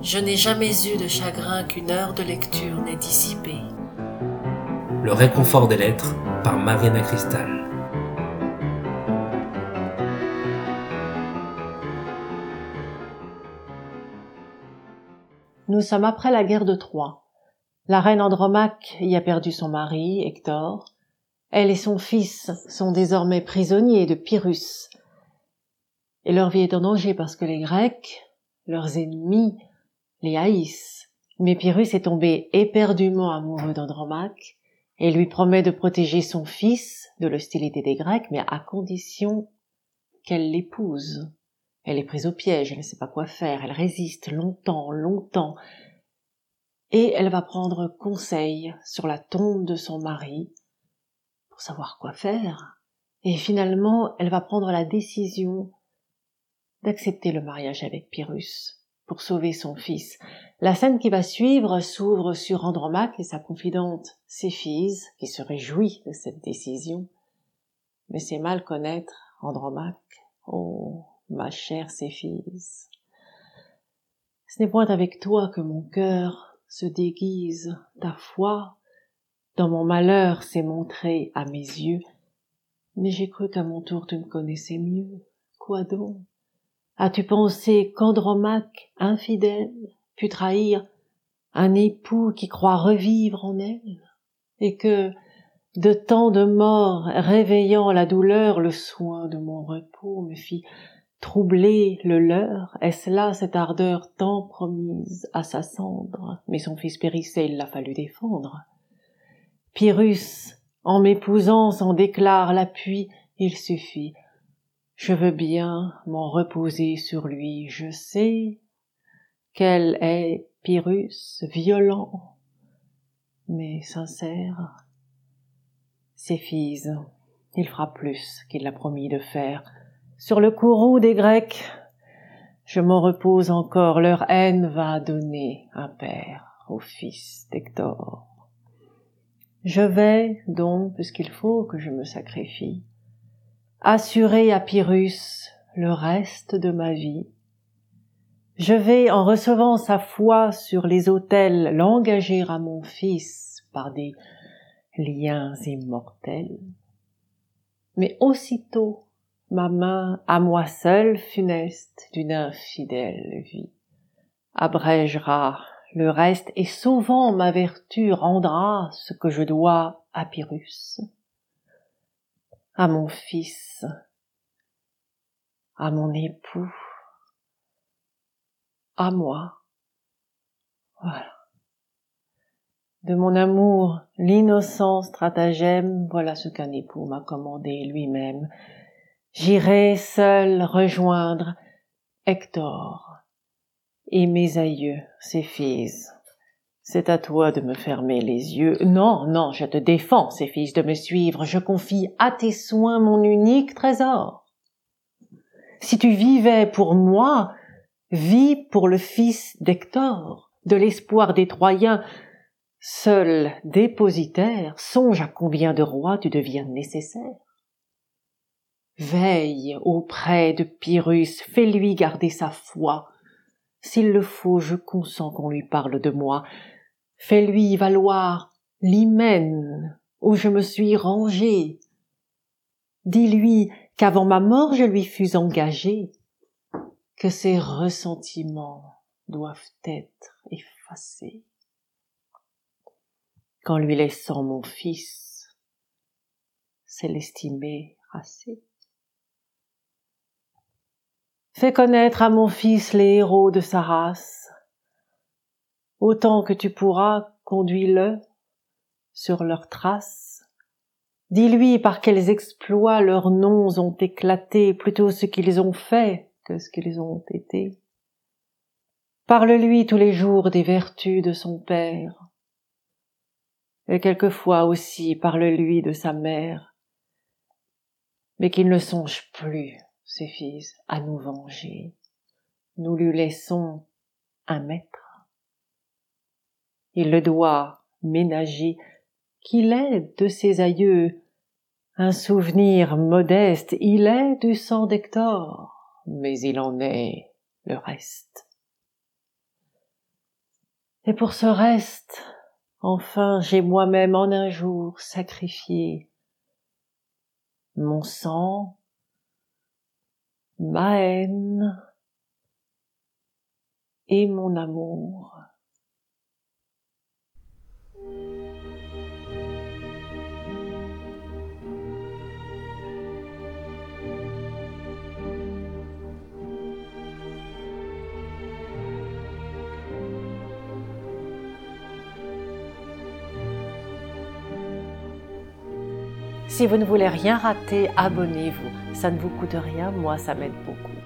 Je n'ai jamais eu de chagrin qu'une heure de lecture n'ait dissipé. Le réconfort des lettres par Marina Cristal. Nous sommes après la guerre de Troie. La reine Andromaque y a perdu son mari, Hector. Elle et son fils sont désormais prisonniers de Pyrrhus. Et leur vie est en danger parce que les Grecs, leurs ennemis, les haïssent. Mais Pyrrhus est tombé éperdument amoureux d'Andromaque et lui promet de protéger son fils de l'hostilité des Grecs, mais à condition qu'elle l'épouse. Elle est prise au piège, elle ne sait pas quoi faire, elle résiste longtemps, longtemps, et elle va prendre conseil sur la tombe de son mari pour savoir quoi faire. Et finalement, elle va prendre la décision d'accepter le mariage avec Pyrrhus pour sauver son fils. La scène qui va suivre s'ouvre sur Andromaque et sa confidente Céphise, qui se réjouit de cette décision. Mais c'est mal connaître Andromaque. Oh, ma chère Céphise. Ce n'est point avec toi que mon cœur se déguise, ta foi, dans mon malheur s'est montrée à mes yeux, mais j'ai cru qu'à mon tour tu me connaissais mieux. Quoi donc? As-tu pensé qu'Andromaque, infidèle, put trahir un époux qui croit revivre en elle, et que, de tant de morts réveillant la douleur, le soin de mon repos me fit troubler le leur, est-ce là cette ardeur tant promise à sa cendre? Mais son fils périssait, il l'a fallu défendre. Pyrrhus, en m'épousant, s'en déclare l'appui, il suffit je veux bien m'en reposer sur lui, je sais qu'elle est Pyrrhus violent, mais sincère. Céphise, il fera plus qu'il l'a promis de faire. Sur le courroux des Grecs, je m'en repose encore, leur haine va donner un père au fils d'Hector. Je vais donc, puisqu'il faut que je me sacrifie, assurer à Pyrrhus le reste de ma vie. Je vais, en recevant sa foi sur les autels, l'engager à mon fils par des liens immortels. Mais aussitôt, ma main à moi seule funeste d'une infidèle vie abrégera le reste et sauvant ma vertu rendra ce que je dois à Pyrrhus à mon fils, à mon époux, à moi. Voilà. De mon amour, l'innocent stratagème, voilà ce qu'un époux m'a commandé lui-même. J'irai seul rejoindre Hector et mes aïeux, ses fils. C'est à toi de me fermer les yeux. Non, non, je te défends, ces fils, de me suivre. Je confie à tes soins mon unique trésor. Si tu vivais pour moi, vis pour le fils d'Hector, de l'espoir des Troyens, seul dépositaire, songe à combien de rois tu deviens nécessaire. Veille auprès de Pyrrhus, fais-lui garder sa foi. S'il le faut, je consens qu'on lui parle de moi, Fais-lui valoir l'hymen où je me suis rangé. Dis-lui qu'avant ma mort je lui fus engagé, que ses ressentiments doivent être effacés. Qu'en lui laissant mon fils, c'est l'estimer assez. Fais connaître à mon fils les héros de sa race, Autant que tu pourras, conduis-le sur leurs traces. Dis-lui par quels exploits leurs noms ont éclaté, plutôt ce qu'ils ont fait que ce qu'ils ont été. Parle-lui tous les jours des vertus de son père, et quelquefois aussi parle-lui de sa mère, mais qu'il ne songe plus, ses fils, à nous venger. Nous lui laissons un maître il le doit ménager, qu'il est de ses aïeux un souvenir modeste, il est du sang d'Hector, mais il en est le reste. Et pour ce reste, enfin j'ai moi-même en un jour sacrifié mon sang, ma haine et mon amour. Si vous ne voulez rien rater, abonnez-vous. Ça ne vous coûte rien, moi ça m'aide beaucoup.